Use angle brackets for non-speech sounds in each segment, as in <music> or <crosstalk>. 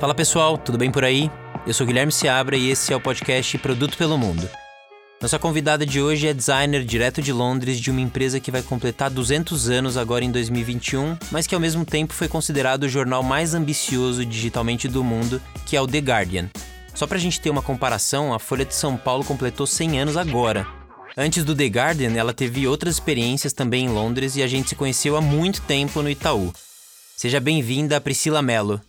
Fala pessoal, tudo bem por aí? Eu sou Guilherme Seabra e esse é o podcast Produto pelo Mundo. Nossa convidada de hoje é designer direto de Londres de uma empresa que vai completar 200 anos agora em 2021, mas que ao mesmo tempo foi considerado o jornal mais ambicioso digitalmente do mundo, que é o The Guardian. Só pra gente ter uma comparação, a Folha de São Paulo completou 100 anos agora. Antes do The Guardian, ela teve outras experiências também em Londres e a gente se conheceu há muito tempo no Itaú. Seja bem-vinda, Priscila Mello.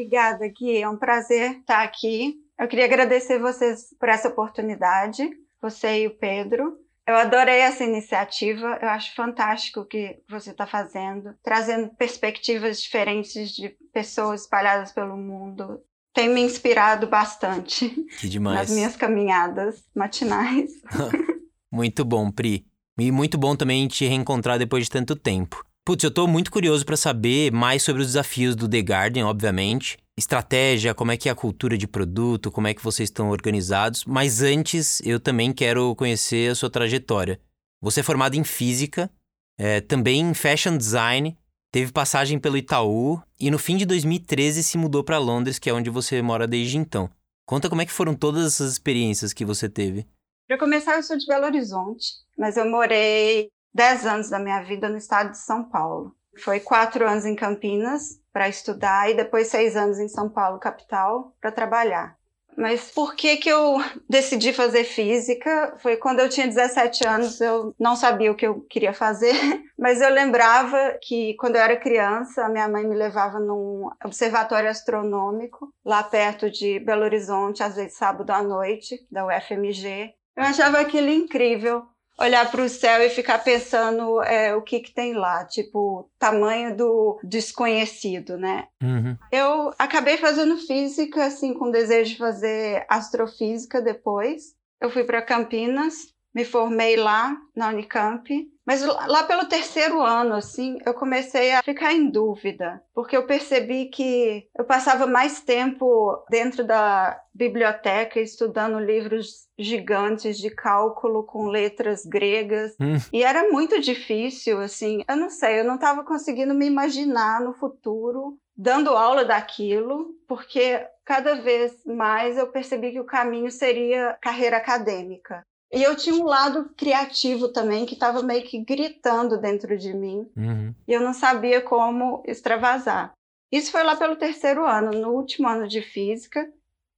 Obrigada, Gui. É um prazer estar aqui. Eu queria agradecer vocês por essa oportunidade, você e o Pedro. Eu adorei essa iniciativa, eu acho fantástico o que você está fazendo, trazendo perspectivas diferentes de pessoas espalhadas pelo mundo. Tem me inspirado bastante Que demais. nas minhas caminhadas matinais. <laughs> muito bom, Pri. E muito bom também te reencontrar depois de tanto tempo. Putz, eu tô muito curioso para saber mais sobre os desafios do The Guardian, obviamente. Estratégia, como é que é a cultura de produto, como é que vocês estão organizados. Mas antes, eu também quero conhecer a sua trajetória. Você é formado em física, é, também em fashion design, teve passagem pelo Itaú e no fim de 2013 se mudou para Londres, que é onde você mora desde então. Conta como é que foram todas essas experiências que você teve. Para começar, eu sou de Belo Horizonte, mas eu morei 10 anos da minha vida no estado de São Paulo. Foi quatro anos em Campinas para estudar e depois seis anos em São Paulo, capital, para trabalhar. Mas por que que eu decidi fazer física? Foi quando eu tinha 17 anos, eu não sabia o que eu queria fazer, <laughs> mas eu lembrava que quando eu era criança, a minha mãe me levava num observatório astronômico lá perto de Belo Horizonte, às vezes sábado à noite, da UFMG. Eu achava aquilo incrível olhar para o céu e ficar pensando é, o que, que tem lá, tipo, tamanho do desconhecido, né? Uhum. Eu acabei fazendo física, assim, com desejo de fazer astrofísica depois. Eu fui para Campinas, me formei lá na Unicamp, mas lá pelo terceiro ano, assim, eu comecei a ficar em dúvida, porque eu percebi que eu passava mais tempo dentro da biblioteca estudando livros gigantes de cálculo com letras gregas Hum. e era muito difícil, assim, eu não sei, eu não estava conseguindo me imaginar no futuro dando aula daquilo, porque cada vez mais eu percebi que o caminho seria carreira acadêmica. E eu tinha um lado criativo também que estava meio que gritando dentro de mim Uhum. e eu não sabia como extravasar. Isso foi lá pelo terceiro ano, no último ano de física.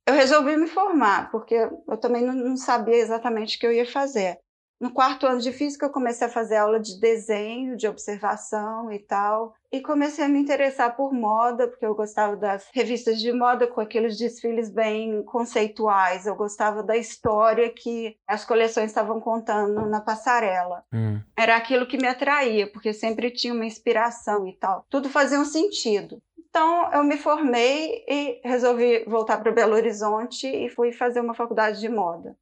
Eu resolvi me formar, porque eu também não, não sabia exatamente o que eu ia fazer. No quarto ano de física, eu comecei a fazer aula de desenho, de observação e tal. E comecei a me interessar por moda, porque eu gostava das revistas de moda com aqueles desfiles bem conceituais. Eu gostava da história que as coleções estavam contando na passarela Hum. era aquilo que me atraía, porque sempre tinha uma inspiração e tal. Tudo fazia um sentido. Então, eu me formei e resolvi voltar para Belo Horizonte e fui fazer uma faculdade de moda.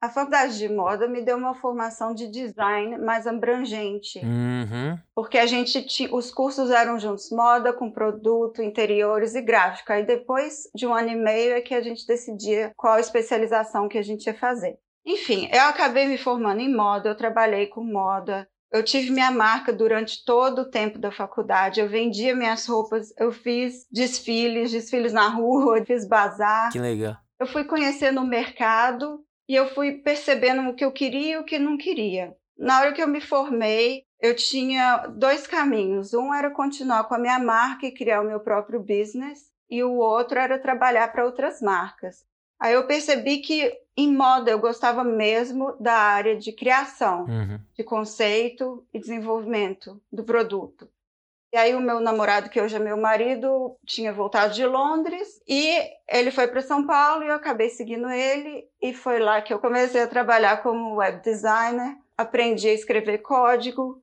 A faculdade de moda me deu uma formação de design mais abrangente, Uhum. porque a gente ti- os cursos eram juntos, moda com produto, interiores e gráfica. Aí depois de um ano e meio é que a gente decidia qual especialização que a gente ia fazer. Enfim, eu acabei me formando em moda, eu trabalhei com moda, eu tive minha marca durante todo o tempo da faculdade, eu vendia minhas roupas, eu fiz desfiles, desfiles na rua, <laughs> fiz bazar. Que legal. Eu fui conhecendo o mercado e eu fui percebendo o que eu queria e o que não queria. Na hora que eu me formei, eu tinha dois caminhos. Um era continuar com a minha marca e criar o meu próprio business, e o outro era trabalhar para outras marcas. Aí eu percebi que em moda eu gostava mesmo da área de criação Uhum. de conceito e desenvolvimento do produto. E aí o meu namorado, que hoje é meu marido, tinha voltado de Londres e ele foi para São Paulo e eu acabei seguindo ele e foi lá que eu comecei a trabalhar como web designer, aprendi a escrever código.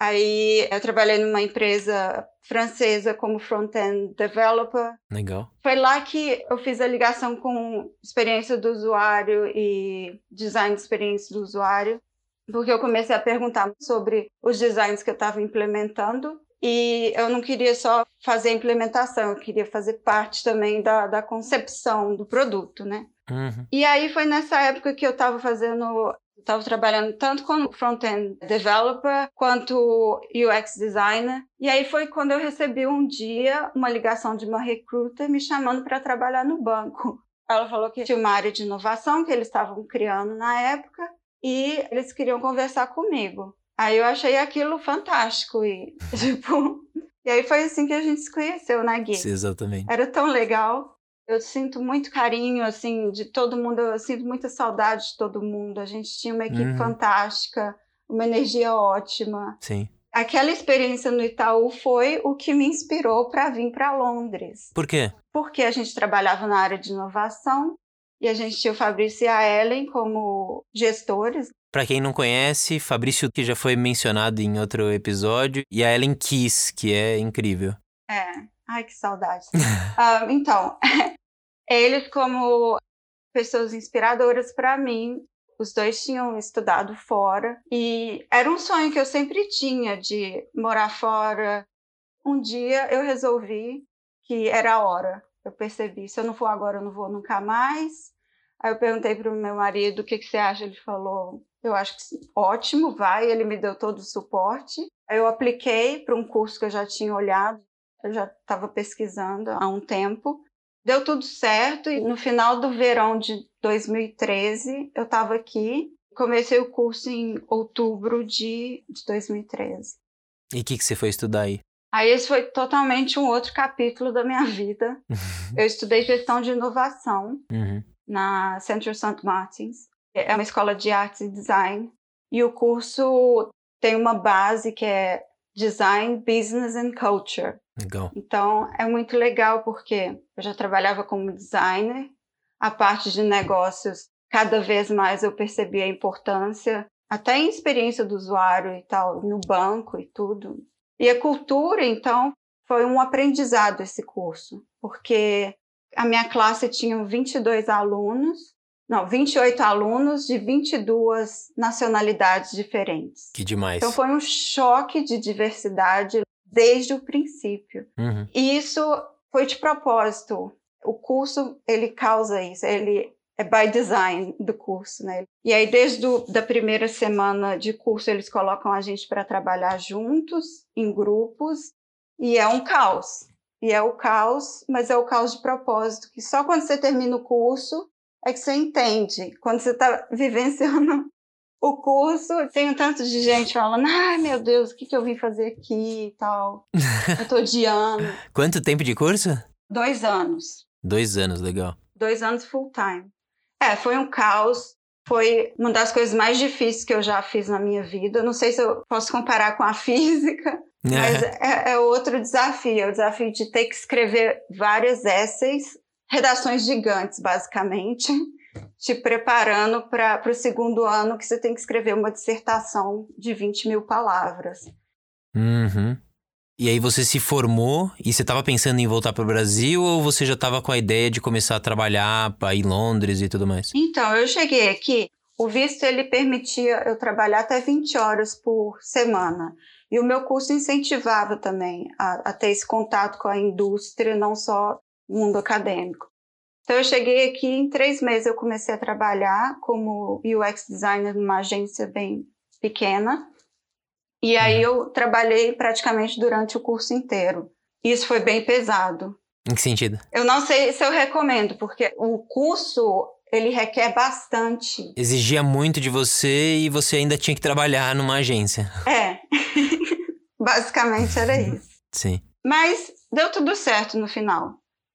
Aí eu trabalhei numa empresa francesa como front-end developer. Legal. Foi lá que eu fiz a ligação com experiência do usuário e design de experiência do usuário, porque eu comecei a perguntar sobre os designs que eu estava implementando e eu não queria só fazer a implementação, eu queria fazer parte também da, da concepção do produto, né? Uhum. E aí foi nessa época que eu estava fazendo Estava trabalhando tanto como front-end developer quanto UX designer. E aí foi quando eu recebi um dia uma ligação de uma recruiter me chamando para trabalhar no banco. Ela falou que tinha uma área de inovação que eles estavam criando na época e eles queriam conversar comigo. Aí eu achei aquilo fantástico e, <laughs> tipo, e aí foi assim que a gente se conheceu na Gui. Exatamente. Era tão legal. Eu sinto muito carinho, assim, de todo mundo. Eu sinto muita saudade de todo mundo. A gente tinha uma equipe uhum. fantástica, uma energia ótima. Sim. Aquela experiência no Itaú foi o que me inspirou para vir para Londres. Por quê? Porque a gente trabalhava na área de inovação e a gente tinha o Fabrício e a Ellen como gestores. Para quem não conhece, Fabrício que já foi mencionado em outro episódio e a Ellen Kiss, que é incrível. É. Ai, que saudade. uh, <laughs> então, <laughs> eles como pessoas inspiradoras para mim, os dois tinham estudado fora e era um sonho que eu sempre tinha de morar fora. Um dia eu resolvi que era a hora. Eu percebi, se eu não for agora, eu não vou nunca mais. Aí eu perguntei para o meu marido o que, que você acha. Ele falou, eu acho que ótimo, vai. Ele me deu todo o suporte. Aí eu apliquei para um curso que eu já tinha olhado eu já estava pesquisando há um tempo. Deu tudo certo e no final do verão de 2013 eu estava aqui. Comecei o curso em outubro de, de 2013. E o que, que você foi estudar aí? Aí esse foi totalmente um outro capítulo da minha vida. <laughs> eu estudei gestão de inovação uhum. na Central St. Martins. É uma escola de artes e design. E o curso tem uma base que é Design, Business and Culture. Legal. Então, é muito legal porque eu já trabalhava como designer, a parte de negócios, cada vez mais eu percebi a importância, até em experiência do usuário e tal, no banco e tudo. E a cultura, então, foi um aprendizado esse curso, porque a minha classe tinha 22 alunos, não, 28 alunos de 22 nacionalidades diferentes. Que demais. Então foi um choque de diversidade desde o princípio. Uhum. E isso foi de propósito. O curso, ele causa isso, ele é by design do curso, né? E aí, desde a da primeira semana de curso, eles colocam a gente para trabalhar juntos, em grupos, e é um caos. E é o caos, mas é o caos de propósito, que só quando você termina o curso é que você entende. Quando você está vivenciando o curso, tem um tanto de gente falando, ai meu Deus, o que, que eu vim fazer aqui e tal. <laughs> eu tô odiando. Quanto tempo de curso? Dois anos. Dois anos, legal. Dois anos full time. É, foi um caos. Foi uma das coisas mais difíceis que eu já fiz na minha vida. Não sei se eu posso comparar com a <laughs> física, mas é, é outro desafio. É o desafio de ter que escrever várias essays, redações gigantes, basicamente <laughs> te preparando para o segundo ano que você tem que escrever uma dissertação de 20 mil palavras. Uhum. E aí você se formou e você estava pensando em voltar para o Brasil ou você já estava com a ideia de começar a trabalhar em Londres e tudo mais? Então, eu cheguei aqui, o visto ele permitia eu trabalhar até 20 horas por semana. E o meu curso incentivava também a, a ter esse contato com a indústria, não só mundo acadêmico. Então, eu cheguei aqui, em três meses eu comecei a trabalhar como UX designer numa agência bem pequena. E aí uhum. eu trabalhei praticamente durante o curso inteiro. Isso foi bem pesado. Em que sentido? Eu não sei se eu recomendo, porque o curso ele requer bastante. Exigia muito de você e você ainda tinha que trabalhar numa agência. É. <laughs> Basicamente era isso. Sim. Mas deu tudo certo no final.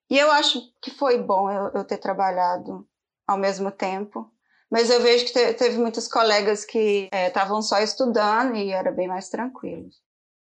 E eu acho que foi bom eu, eu ter trabalhado ao mesmo tempo. Mas eu vejo que te, teve muitos colegas que estavam é, só estudando e era bem mais tranquilo.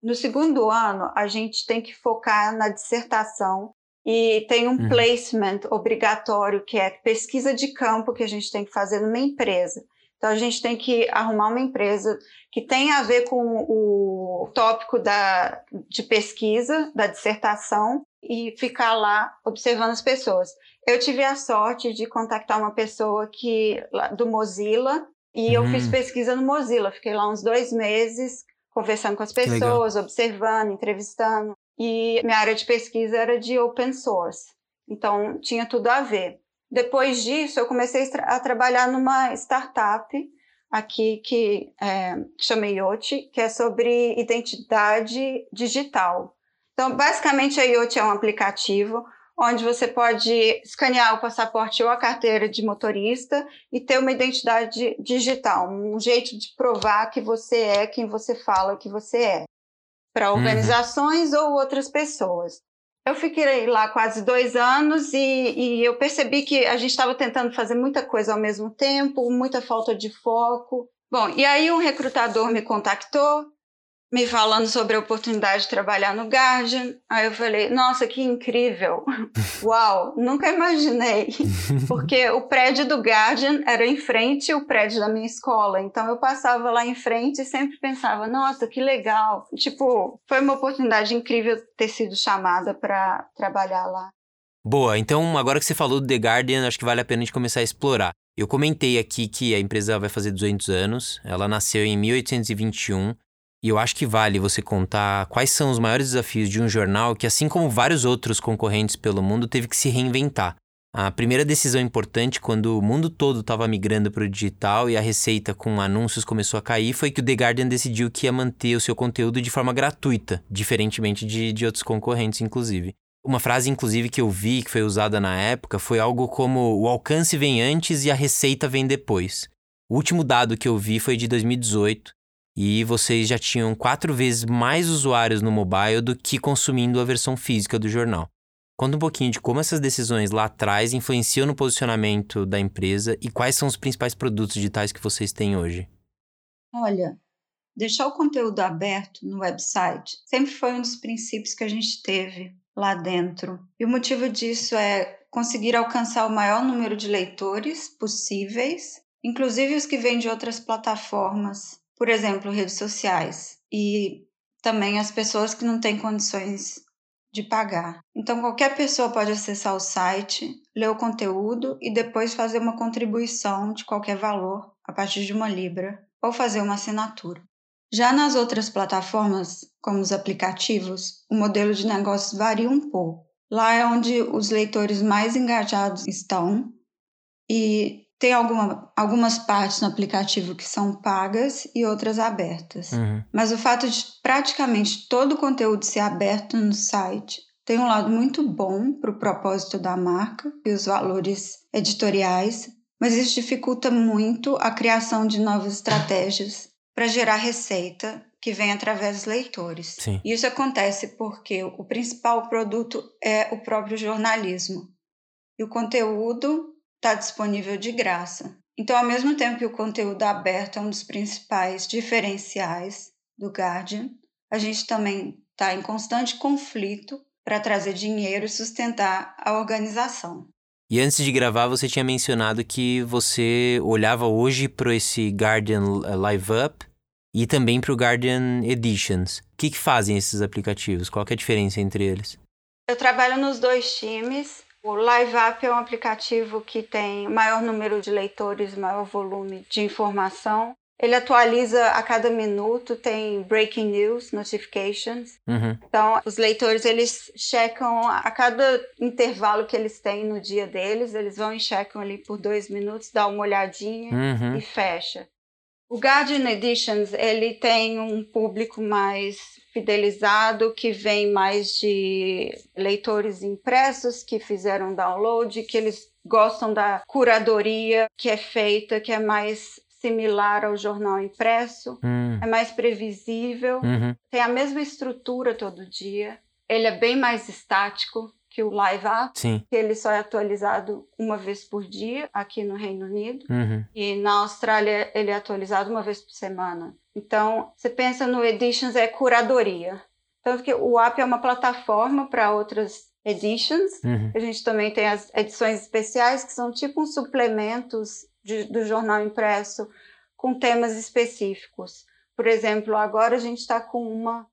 No segundo ano, a gente tem que focar na dissertação e tem um uhum. placement obrigatório, que é pesquisa de campo que a gente tem que fazer numa empresa. Então, a gente tem que arrumar uma empresa que tenha a ver com o tópico da, de pesquisa, da dissertação, e ficar lá observando as pessoas. Eu tive a sorte de contactar uma pessoa que do Mozilla e eu fiz uhum. pesquisa no Mozilla. Fiquei lá uns dois meses conversando com as pessoas, observando, entrevistando. E minha área de pesquisa era de open source, então tinha tudo a ver. Depois disso, eu comecei a trabalhar numa startup aqui que é, chama IoT, que é sobre identidade digital. Então, basicamente, a IoT é um aplicativo onde você pode escanear o passaporte ou a carteira de motorista e ter uma identidade digital, um jeito de provar que você é quem você fala que você é, para uhum. organizações uhum. ou outras pessoas. Eu fiquei lá quase dois anos e, e eu percebi que a gente estava tentando fazer muita coisa ao mesmo tempo, muita falta de foco. Bom, e aí um recrutador me contactou me falando sobre a oportunidade de trabalhar no Guardian. Aí eu falei, nossa, que incrível! <laughs> Uau, nunca imaginei. <laughs> Porque o prédio do Guardian era em frente ao prédio da minha escola. Então eu passava lá em frente e sempre pensava, nossa, que legal. Tipo, foi uma oportunidade incrível ter sido chamada para trabalhar lá. Boa, então agora que você falou do The Guardian, acho que vale a pena a gente começar a explorar. Eu comentei aqui que a empresa vai fazer 200 anos, ela nasceu em 1821 e eu acho que vale você contar quais são os maiores desafios de um jornal que, assim como vários outros concorrentes pelo mundo, teve que se reinventar. A primeira decisão importante, quando o mundo todo estava migrando para o digital e a receita com anúncios começou a cair, foi que o The Guardian decidiu que ia manter o seu conteúdo de forma gratuita, diferentemente de, de outros concorrentes, inclusive. Uma frase, inclusive, que eu vi, que foi usada na época, foi algo como: o alcance vem antes e a receita vem depois. O último dado que eu vi foi de 2018 e vocês já tinham quatro vezes mais usuários no mobile do que consumindo a versão física do jornal. Conta um pouquinho de como essas decisões lá atrás influenciam no posicionamento da empresa e quais são os principais produtos digitais que vocês têm hoje. Olha, deixar o conteúdo aberto no website sempre foi um dos princípios que a gente teve lá dentro. E o motivo disso é conseguir alcançar o maior número de leitores possíveis, inclusive os que vêm de outras plataformas por exemplo, redes sociais e também as pessoas que não têm condições de pagar. Então, qualquer pessoa pode acessar o site, ler o conteúdo e depois fazer uma contribuição de qualquer valor a partir de uma Libra ou fazer uma assinatura. Já nas outras plataformas, como os aplicativos, o modelo de negócios varia um pouco. Lá é onde os leitores mais engajados estão e tem alguma, algumas partes no aplicativo que são pagas e outras abertas. Uhum. Mas o fato de praticamente todo o conteúdo ser aberto no site tem um lado muito bom para o propósito da marca e os valores editoriais, mas isso dificulta muito a criação de novas estratégias para gerar receita que vem através dos leitores. Sim. E isso acontece porque o principal produto é o próprio jornalismo. E o conteúdo está disponível de graça. Então, ao mesmo tempo que o conteúdo aberto é um dos principais diferenciais do Guardian, a gente também está em constante conflito para trazer dinheiro e sustentar a organização. E antes de gravar, você tinha mencionado que você olhava hoje para esse Guardian Live Up e também para o Guardian Editions. O que, que fazem esses aplicativos? Qual é a diferença entre eles? Eu trabalho nos dois times. O LiveUp é um aplicativo que tem maior número de leitores, maior volume de informação. Ele atualiza a cada minuto, tem breaking news, notifications. Uhum. Então, os leitores, eles checam a cada intervalo que eles têm no dia deles, eles vão e checam ali por dois minutos, dá uma olhadinha uhum. e fecha. O Guardian Editions, ele tem um público mais fidelizado, que vem mais de leitores impressos que fizeram download, que eles gostam da curadoria que é feita, que é mais similar ao jornal impresso, hum. é mais previsível, uhum. tem a mesma estrutura todo dia, ele é bem mais estático, que o Live App, Sim. que ele só é atualizado uma vez por dia aqui no Reino Unido. Uhum. E na Austrália ele é atualizado uma vez por semana. Então, você pensa no Editions é curadoria. Tanto que o app é uma plataforma para outras editions. Uhum. A gente também tem as edições especiais, que são tipo uns suplementos de, do jornal impresso com temas específicos. Por exemplo, agora a gente está com uma,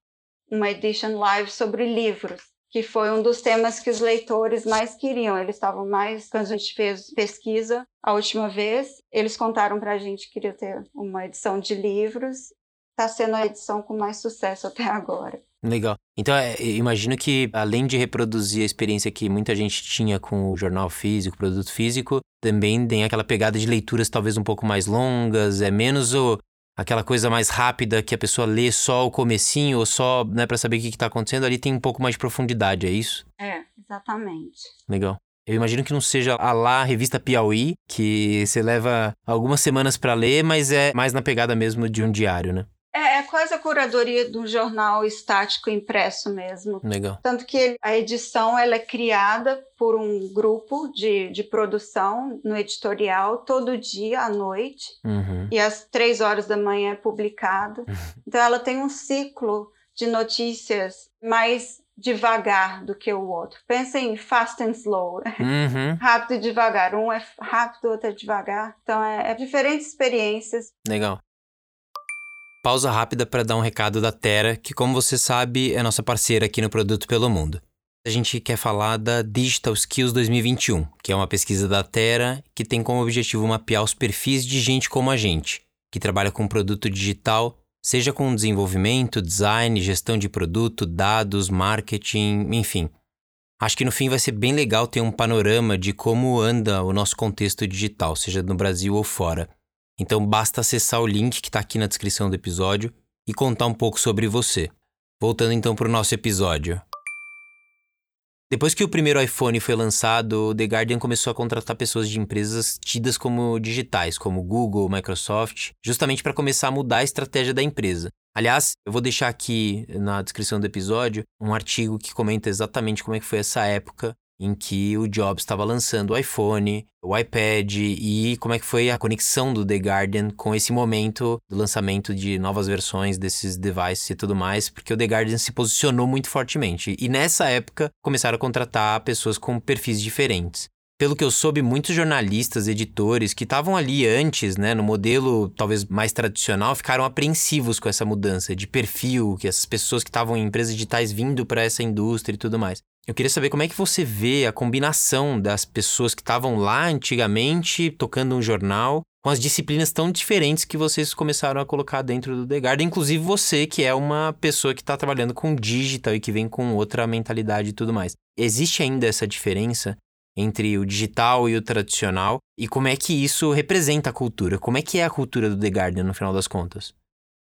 uma edition live sobre livros que foi um dos temas que os leitores mais queriam. Eles estavam mais, quando a gente fez pesquisa a última vez, eles contaram para a gente que queria ter uma edição de livros. Está sendo a edição com mais sucesso até agora. Legal. Então, é, imagino que, além de reproduzir a experiência que muita gente tinha com o jornal físico, produto físico, também tem aquela pegada de leituras talvez um pouco mais longas, é menos o, aquela coisa mais rápida que a pessoa lê só o comecinho ou só né, para saber o que está acontecendo. Ali tem um pouco mais de profundidade, é isso? É, exatamente. Legal. Eu imagino que não seja a lá revista Piauí, que você leva algumas semanas para ler, mas é mais na pegada mesmo de um diário, né? É, é quase a curadoria do jornal estático impresso mesmo. Legal. Tanto que a edição ela é criada por um grupo de, de produção no editorial todo dia à noite uhum. e às três horas da manhã é publicado. Uhum. Então ela tem um ciclo de notícias mais devagar do que o outro. Pensa em fast and slow. Uhum. rápido e devagar. Um é rápido, outro é devagar. Então é, é diferentes experiências. Legal. Pausa rápida para dar um recado da Terra, que, como você sabe, é nossa parceira aqui no Produto pelo Mundo. A gente quer falar da Digital Skills 2021, que é uma pesquisa da Terra que tem como objetivo mapear os perfis de gente como a gente, que trabalha com produto digital, seja com desenvolvimento, design, gestão de produto, dados, marketing, enfim. Acho que no fim vai ser bem legal ter um panorama de como anda o nosso contexto digital, seja no Brasil ou fora. Então basta acessar o link que está aqui na descrição do episódio e contar um pouco sobre você. Voltando então para o nosso episódio. Depois que o primeiro iPhone foi lançado, o The Guardian começou a contratar pessoas de empresas tidas como digitais, como Google, Microsoft, justamente para começar a mudar a estratégia da empresa. Aliás, eu vou deixar aqui na descrição do episódio um artigo que comenta exatamente como é que foi essa época em que o Jobs estava lançando o iPhone, o iPad e como é que foi a conexão do The Guardian com esse momento do lançamento de novas versões desses devices e tudo mais, porque o The Guardian se posicionou muito fortemente. E nessa época começaram a contratar pessoas com perfis diferentes. Pelo que eu soube, muitos jornalistas, editores que estavam ali antes, né, no modelo talvez mais tradicional, ficaram apreensivos com essa mudança de perfil, que essas pessoas que estavam em empresas digitais vindo para essa indústria e tudo mais. Eu queria saber como é que você vê a combinação das pessoas que estavam lá antigamente tocando um jornal com as disciplinas tão diferentes que vocês começaram a colocar dentro do The Garden, inclusive você, que é uma pessoa que está trabalhando com digital e que vem com outra mentalidade e tudo mais. Existe ainda essa diferença entre o digital e o tradicional? E como é que isso representa a cultura? Como é que é a cultura do The Garden, no final das contas?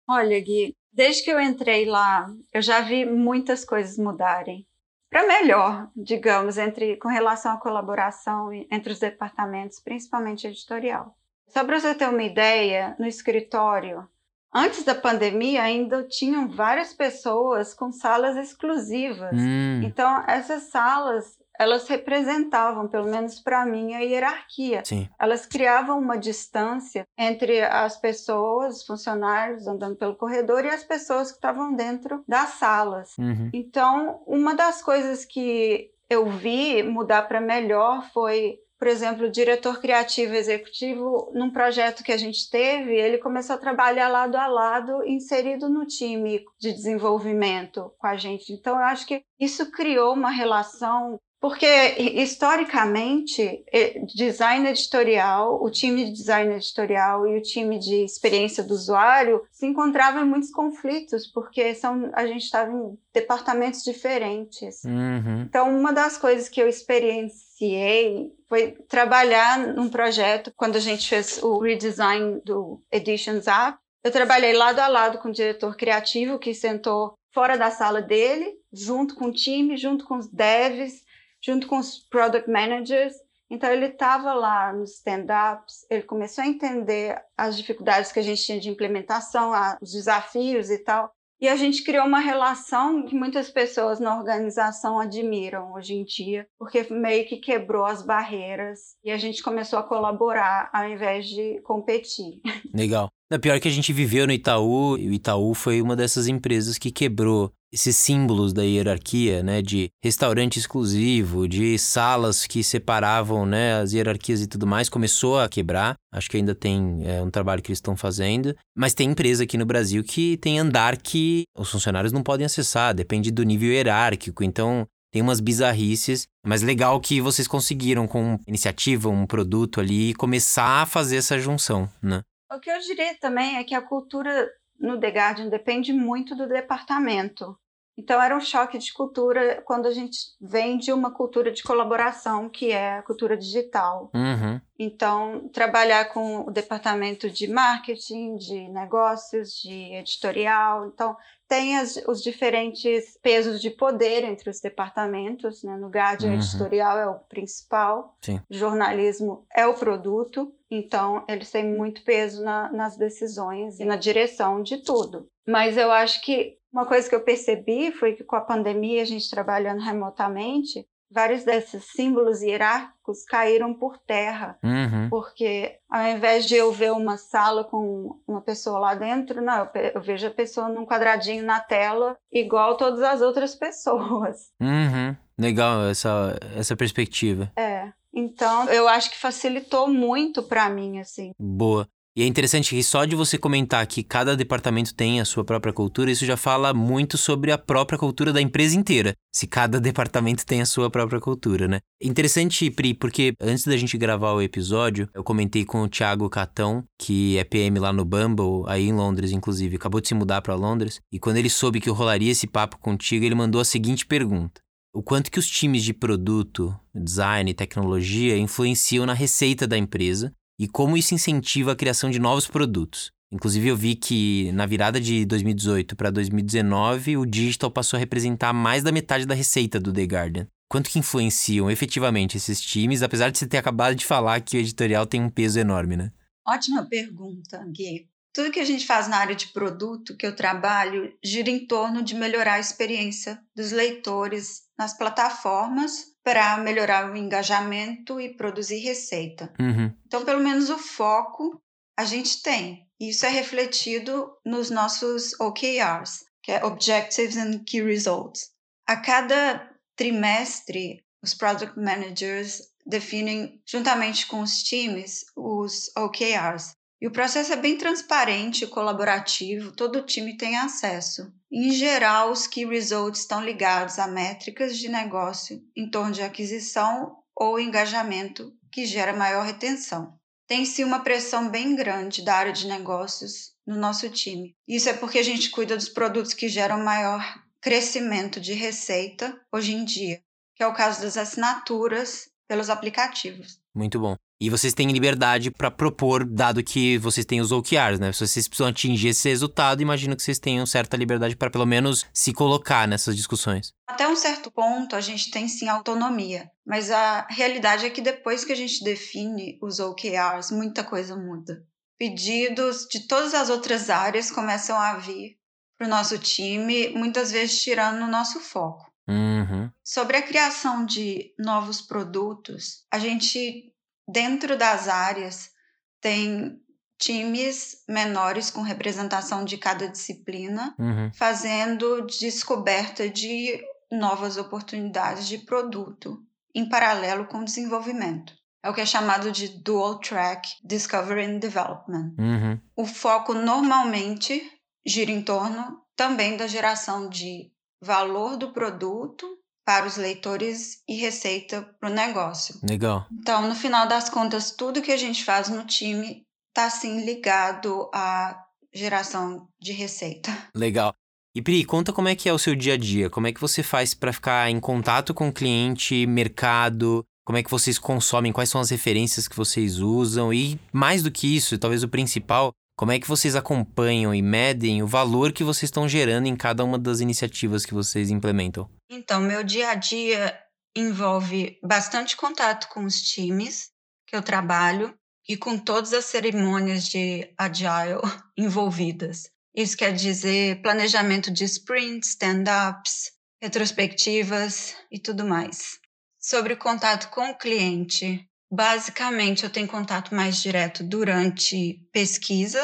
Olha, Gui, desde que eu entrei lá, eu já vi muitas coisas mudarem para melhor, digamos, entre com relação à colaboração entre os departamentos, principalmente editorial. Só para você ter uma ideia, no escritório, antes da pandemia ainda tinham várias pessoas com salas exclusivas. Hum. Então essas salas elas representavam, pelo menos para mim, a hierarquia. Sim. Elas criavam uma distância entre as pessoas, funcionários andando pelo corredor e as pessoas que estavam dentro das salas. Uhum. Então, uma das coisas que eu vi mudar para melhor foi por exemplo, o diretor criativo executivo, num projeto que a gente teve, ele começou a trabalhar lado a lado, inserido no time de desenvolvimento com a gente. Então, eu acho que isso criou uma relação porque, historicamente, design editorial, o time de design editorial e o time de experiência do usuário se encontravam em muitos conflitos, porque são, a gente estava em departamentos diferentes. Uhum. Então, uma das coisas que eu experienciei foi trabalhar num projeto, quando a gente fez o redesign do Editions App, eu trabalhei lado a lado com o diretor criativo, que sentou fora da sala dele, junto com o time, junto com os devs, junto com os product managers. Então ele estava lá nos stand-ups, ele começou a entender as dificuldades que a gente tinha de implementação, os desafios e tal. E a gente criou uma relação que muitas pessoas na organização admiram hoje em dia, porque meio que quebrou as barreiras e a gente começou a colaborar ao invés de competir. Legal. É pior que a gente viveu no Itaú, e o Itaú foi uma dessas empresas que quebrou esses símbolos da hierarquia, né, de restaurante exclusivo, de salas que separavam, né, as hierarquias e tudo mais, começou a quebrar. Acho que ainda tem é, um trabalho que eles estão fazendo, mas tem empresa aqui no Brasil que tem andar que os funcionários não podem acessar, depende do nível hierárquico. Então tem umas bizarrices, mas legal que vocês conseguiram com iniciativa, um produto ali, começar a fazer essa junção, né? O que eu diria também é que a cultura no The Guardian depende muito do departamento. Então era um choque de cultura quando a gente vem de uma cultura de colaboração que é a cultura digital. Uhum. Então trabalhar com o departamento de marketing, de negócios, de editorial, então tem as, os diferentes pesos de poder entre os departamentos. Né? No Guardian, uhum. editorial é o principal, Sim. jornalismo é o produto, então eles têm muito peso na, nas decisões e na direção de tudo. Mas eu acho que uma coisa que eu percebi foi que com a pandemia, a gente trabalhando remotamente, vários desses símbolos hierárquicos caíram por terra, uhum. porque ao invés de eu ver uma sala com uma pessoa lá dentro, não, eu, vejo a pessoa num quadradinho na tela, igual todas as outras <laughs> pessoas. Uhum. Legal essa, essa perspectiva. É. Então, eu acho que facilitou muito para mim, assim. Boa. E é interessante que só de você comentar que cada departamento tem a sua própria cultura, isso já fala muito sobre a própria cultura da empresa inteira. Se cada <laughs> departamento tem a sua própria cultura, né? Interessante, Pri, porque antes da gente gravar o episódio, eu comentei com o Thiago Catão, que é PM lá no Bumble, aí em Londres, inclusive, acabou de se mudar para Londres, e quando ele soube que eu rolaria esse papo contigo, ele mandou a seguinte pergunta: o quanto que os times de produto, design e tecnologia influenciam na receita da empresa e como isso incentiva a criação de novos produtos. Inclusive, eu vi que na virada de 2018 para 2019, o digital passou a representar mais da metade da receita do The Guardian. Quanto que influenciam efetivamente esses times, apesar de você ter acabado de falar que o editorial tem um peso enorme, né? Ótima pergunta, Gui. Tudo que a gente faz na área de produto que eu trabalho gira em torno de melhorar a experiência dos leitores nas plataformas para melhorar o engajamento e produzir receita. Uhum. Então, pelo menos o foco a gente tem. Isso é refletido nos nossos OKRs, que é Objectives and Key Results. A cada trimestre, os Product Managers definem, juntamente com os times, os OKRs. E o processo é bem transparente colaborativo, todo time tem acesso. Em geral, os key results estão ligados a métricas de negócio em torno de aquisição ou engajamento que gera maior retenção. Tem-se uma pressão bem grande da área de negócios no nosso time. Isso é porque a gente cuida dos produtos que geram maior crescimento de receita hoje em dia, que é o caso das assinaturas pelos aplicativos. Muito bom. E vocês têm liberdade para propor, dado que vocês têm os OKRs, né? Se vocês precisam atingir esse resultado, imagino que vocês tenham certa liberdade para pelo menos se colocar nessas discussões. Até um certo ponto, a gente tem sim autonomia, mas a realidade é que depois que a gente define os OKRs, muita coisa muda. Pedidos de todas as outras áreas começam a vir para o nosso time, muitas vezes tirando o nosso foco. Uhum. Sobre a criação de novos produtos, a gente Dentro das áreas, tem times menores com representação de cada disciplina, uhum. fazendo descoberta de novas oportunidades de produto, em paralelo com o desenvolvimento. É o que é chamado de Dual Track Discovery and Development. Uhum. O foco normalmente gira em torno também da geração de valor do produto para os leitores e receita para o negócio. Legal. Então, no final das contas, tudo que a gente faz no time está assim ligado à geração de receita. Legal. E Pri, conta como é que é o seu dia a dia. Como é que você faz para ficar em contato com o cliente, mercado? Como é que vocês consomem? Quais são as referências que vocês usam? E mais do que isso, talvez o principal, como é que vocês acompanham e medem o valor que vocês estão gerando em cada uma das iniciativas que vocês implementam? Então, meu dia a dia envolve bastante contato com os times que eu trabalho e com todas as cerimônias de agile <laughs> envolvidas. Isso quer dizer planejamento de sprints, stand-ups, retrospectivas e tudo mais. Sobre o contato com o cliente, Basicamente, eu tenho contato mais direto durante pesquisa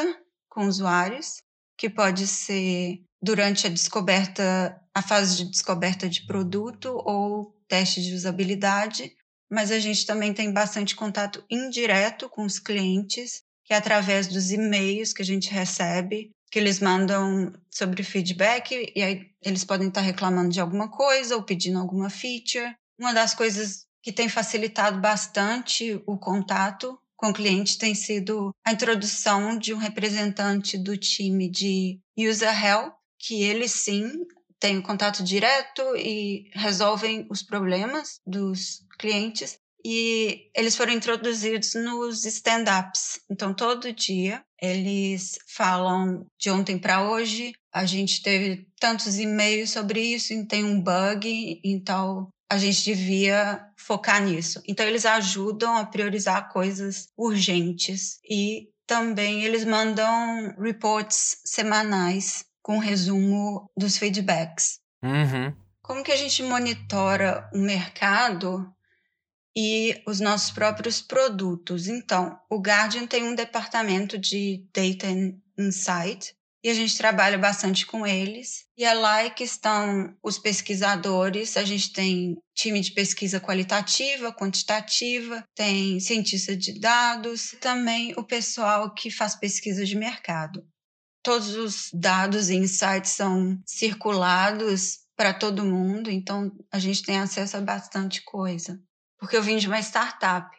com usuários, que pode ser durante a descoberta, a fase de descoberta de produto ou teste de usabilidade, mas a gente também tem bastante contato indireto com os clientes, que é através dos e-mails que a gente recebe, que eles mandam sobre feedback, e aí eles podem estar reclamando de alguma coisa ou pedindo alguma feature. Uma das coisas que tem facilitado bastante o contato com o cliente tem sido a introdução de um representante do time de User Help, que ele sim têm contato direto e resolvem os problemas dos clientes. E eles foram introduzidos nos stand-ups. Então, todo dia eles falam de ontem para hoje. A gente teve tantos e-mails sobre isso, tem um bug, então a gente devia focar nisso. Então, eles ajudam a priorizar coisas urgentes e também eles mandam reports semanais com resumo dos feedbacks. Uhum. Como que a gente monitora o mercado e os nossos próprios produtos? Então, o Guardian tem um departamento de Data Insight e a gente trabalha bastante com eles. E é lá que estão os pesquisadores. A gente tem time de pesquisa qualitativa, quantitativa, tem cientista de dados, também o pessoal que faz pesquisa de mercado. Todos os dados e insights são circulados para todo mundo, então a gente tem acesso a bastante coisa. Porque eu vim de uma startup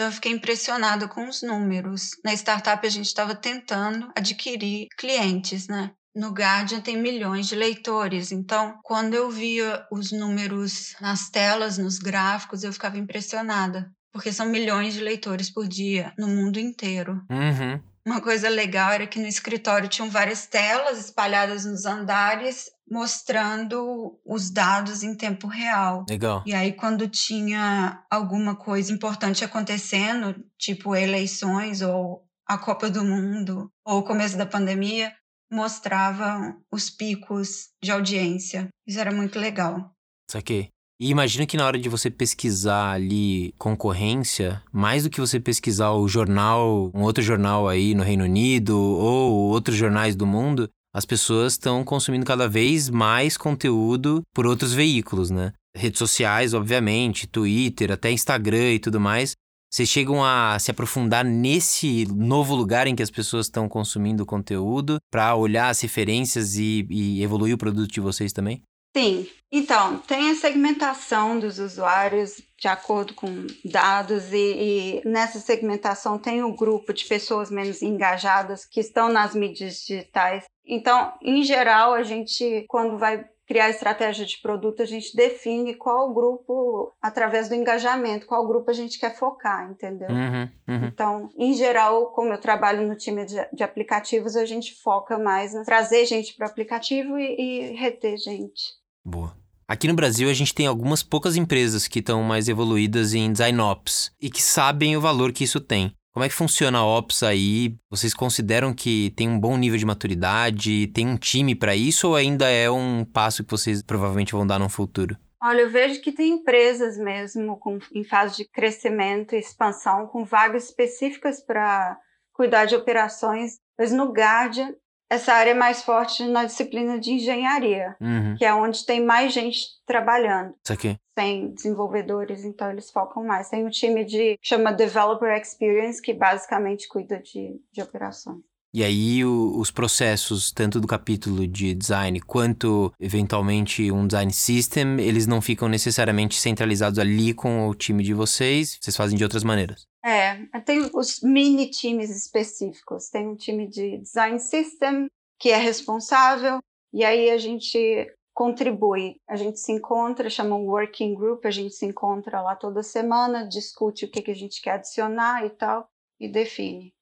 então eu fiquei impressionada com os números. Na startup a gente estava tentando adquirir clientes, né? No Guardian tem milhões de leitores, então quando eu via os números nas telas, nos gráficos, eu ficava impressionada, porque são milhões de leitores por dia no mundo inteiro. Uhum. Uma coisa legal era que no escritório tinham várias telas espalhadas nos andares mostrando os dados em tempo real. Legal. E aí, quando tinha alguma coisa importante acontecendo, tipo eleições ou a Copa do Mundo ou o começo da pandemia, mostrava os picos de audiência. Isso era muito legal. Saquei. E imagino que na hora de você pesquisar ali concorrência, mais do que você pesquisar o jornal, um outro jornal aí no Reino Unido ou outros jornais do mundo, as pessoas estão consumindo cada vez mais conteúdo por outros veículos, né? Redes sociais, obviamente, Twitter, até Instagram e tudo mais. Vocês chegam a se aprofundar nesse novo lugar em que as pessoas estão consumindo conteúdo para olhar as referências e, e evoluir o produto de vocês também? Sim. Então, tem a segmentação dos usuários de acordo com dados, e, e, nessa segmentação tem o grupo de pessoas menos engajadas que estão nas mídias digitais então, em geral, a gente, quando vai criar estratégia de produto, a gente define qual grupo, através do engajamento, qual grupo a gente quer focar, entendeu? Uhum, uhum. Então, em geral, como eu trabalho no time de, de aplicativos, a gente foca mais em trazer gente para o aplicativo e, e reter gente. Boa. Aqui no Brasil, a gente tem algumas poucas empresas que estão mais evoluídas em design ops e que sabem o valor que isso tem. Como é que funciona a Ops aí? Vocês consideram que tem um bom nível de maturidade? Tem um time para isso ou ainda é um passo que vocês provavelmente vão dar no futuro? Olha, eu vejo que tem empresas mesmo com, em fase de crescimento e expansão, com vagas específicas para cuidar de operações, mas no Guardian essa área é mais forte na disciplina de engenharia, uhum. que é onde tem mais gente trabalhando. Isso aqui. Tem desenvolvedores, então eles focam mais. Tem um time de que chama Developer Experience, que basicamente cuida de, de operações. E aí o, os processos, tanto do capítulo de design quanto eventualmente um design system, eles não ficam necessariamente centralizados ali com o time de vocês, vocês fazem de outras maneiras. É, tem os mini times específicos. Tem um time de design system que é responsável e aí a gente contribui. A gente se encontra, chama um working group, a gente se encontra lá toda semana, discute o que, que a gente quer adicionar e tal e define.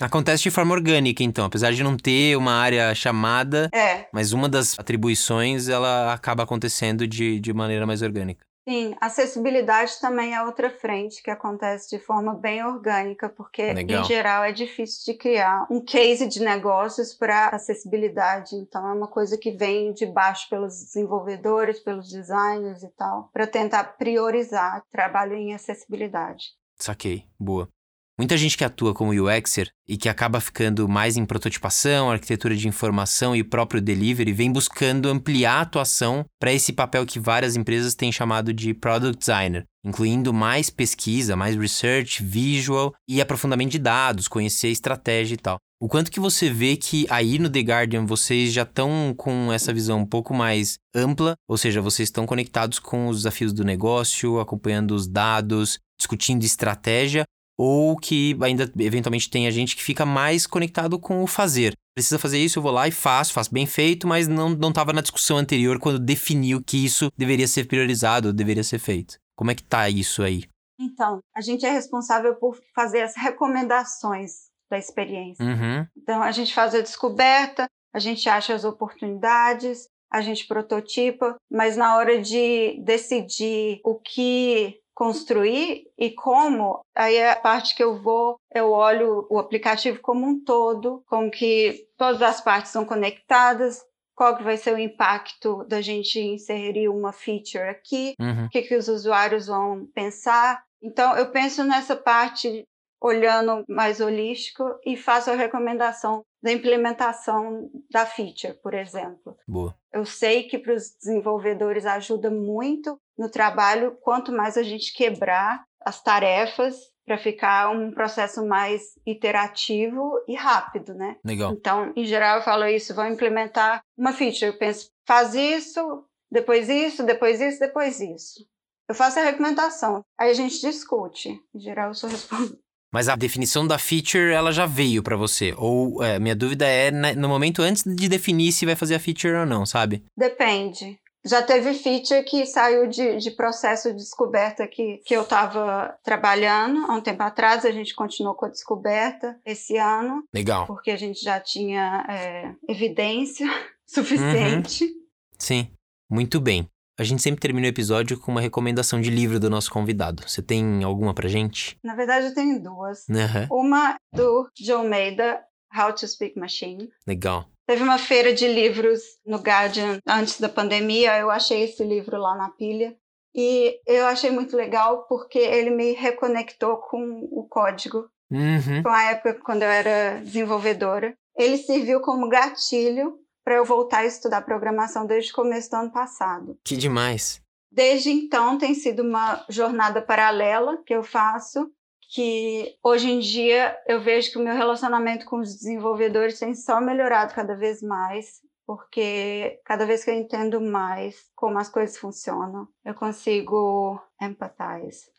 Acontece de forma orgânica, então, apesar de não ter uma área chamada, é. mas uma das atribuições ela acaba acontecendo de, de maneira mais orgânica. Sim, acessibilidade também é outra frente que acontece de forma bem orgânica, porque Legal. em geral é difícil de criar um case de negócios para acessibilidade. Então é uma coisa que vem de baixo pelos desenvolvedores, pelos designers e tal, para tentar priorizar trabalho em acessibilidade. Saquei, boa. Muita gente que atua como UXer e que acaba ficando mais em prototipação, arquitetura de informação e próprio delivery vem buscando ampliar a atuação para esse papel que várias empresas têm chamado de product designer, incluindo mais pesquisa, mais research, visual e aprofundamento de dados, conhecer estratégia e tal. O quanto que você vê que aí no The Guardian vocês já estão com essa visão um pouco mais ampla, ou seja, vocês estão conectados com os desafios do negócio, acompanhando os dados, discutindo estratégia, ou que ainda eventualmente tem a gente que fica mais conectado com o fazer. precisa fazer isso, eu vou lá e faço, faço bem feito, mas não, não tava na discussão anterior quando definiu que isso deveria ser priorizado, deveria ser feito. Como é que tá isso aí? Então, a gente é responsável por fazer as recomendações da experiência. Uhum. Então, a gente faz a descoberta, a gente acha as oportunidades, a gente prototipa, mas na hora de decidir o que construir e como, aí é a parte que eu vou, eu olho o aplicativo como um todo, como que todas as partes são conectadas, qual que vai ser o impacto da gente inserir uma feature aqui, Uhum. o que, que os usuários vão pensar. Então, eu penso nessa parte olhando mais holístico e faço a recomendação da implementação da feature, por exemplo. Boa. Eu sei que para os desenvolvedores ajuda muito no trabalho, quanto mais a gente quebrar as tarefas para ficar um processo mais iterativo e rápido, né? Legal. Então, em geral, eu falo isso, vou implementar uma feature. Eu penso, faz isso, depois isso, depois isso, depois isso. Eu faço a recomendação. Aí a gente discute. Em geral, eu sou responsável. Mas a definição da feature, ela já veio pra você? Ou é, minha dúvida é né, no momento antes de definir se vai fazer a feature ou não, sabe? Depende. Já teve feature que saiu de, de processo de descoberta que, que eu estava trabalhando há um tempo atrás. A gente continuou com a descoberta esse ano, Legal. porque a gente já tinha é, evidência <laughs> suficiente. Sim. Muito bem. A gente sempre termina o episódio com uma recomendação de livro do nosso convidado. Você tem alguma pra gente? Na verdade, eu tenho duas. Aham. Uma do John Almeida, How to Speak Machine. Legal. Teve uma feira de livros no Guardian antes da pandemia, eu achei esse livro lá na pilha. E eu achei muito legal porque ele me reconectou com o código, Uhum. com a época quando eu era desenvolvedora. Ele serviu como gatilho para eu voltar a estudar programação desde o começo do ano passado. Que demais. Desde então tem sido uma jornada paralela que eu faço, que hoje em dia eu vejo que o meu relacionamento com os desenvolvedores tem só melhorado cada vez mais, porque cada vez que eu entendo mais como as coisas funcionam, eu consigo empathize.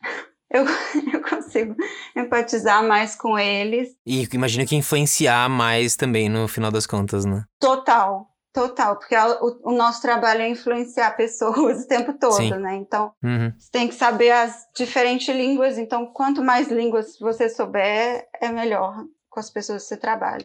Eu, <laughs> eu consigo empatizar mais com eles. E imagino que influenciar mais também no final das contas, né? Total, total, porque a- o, o nosso trabalho é influenciar pessoas <laughs> o tempo todo, Sim. né? Então, Uhum. Você tem que saber as diferentes línguas, então quanto mais línguas você souber, é melhor com as pessoas que você trabalha.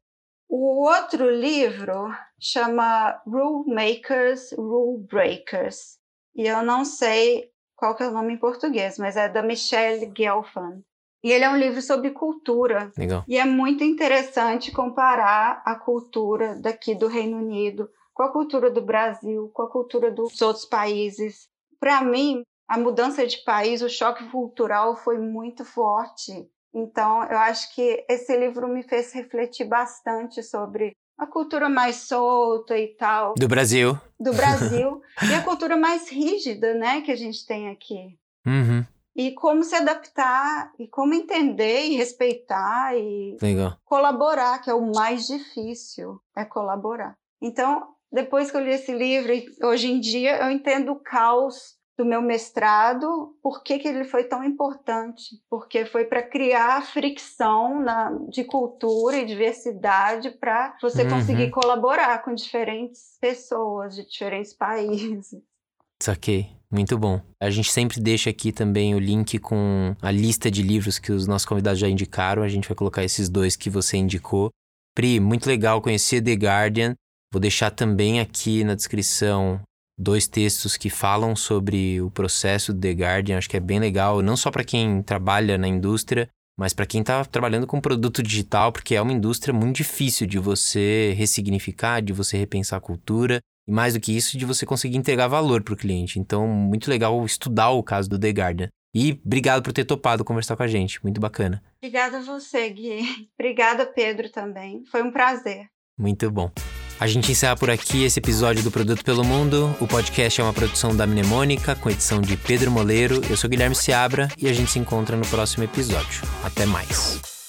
O outro livro chama Rule Makers, Rule Breakers. E eu não sei qual que é o nome em português, mas é da Michelle Gelfand. E ele é um livro sobre cultura. Legal. E é muito interessante comparar a cultura daqui do Reino Unido com a cultura do Brasil, com a cultura dos outros países. Para mim, a mudança de país, o choque cultural foi muito forte. Então, eu acho que esse livro me fez refletir bastante sobre a cultura mais solta e tal Do Brasil. do Brasil <laughs> e a cultura mais rígida, né, que a gente tem aqui Uhum. e como se adaptar e como entender e respeitar e Legal. colaborar, que é o mais difícil, é colaborar. Então, depois que eu li esse livro, hoje em dia eu entendo o caos do meu mestrado, por que, que ele foi tão importante? Porque foi para criar fricção na, de cultura e diversidade para você Uhum. conseguir colaborar com diferentes pessoas de diferentes países. Saquei. Muito bom. A gente sempre deixa aqui também o link com a lista de livros que os nossos convidados já indicaram. A gente vai colocar esses dois que você indicou. Pri, muito legal conhecer The Guardian. Vou deixar também aqui na descrição dois textos que falam sobre o processo do The Guardian. Acho que é bem legal, não só para quem trabalha na indústria, mas para quem está trabalhando com produto digital, porque é uma indústria muito difícil de você ressignificar, de você repensar a cultura. E mais do que isso, de você conseguir entregar valor para o cliente. Então, muito legal estudar o caso do The Guardian. E obrigado por ter topado conversar com a gente. Muito bacana. Obrigada a você, Gui. <laughs> Obrigada, Pedro, também. Foi um prazer. Muito bom. A gente encerra por aqui esse episódio do Produto pelo Mundo. O podcast é uma produção da Mnemônica, com edição de Pedro Moleiro. Eu sou Guilherme Seabra e a gente se encontra no próximo episódio. Até mais.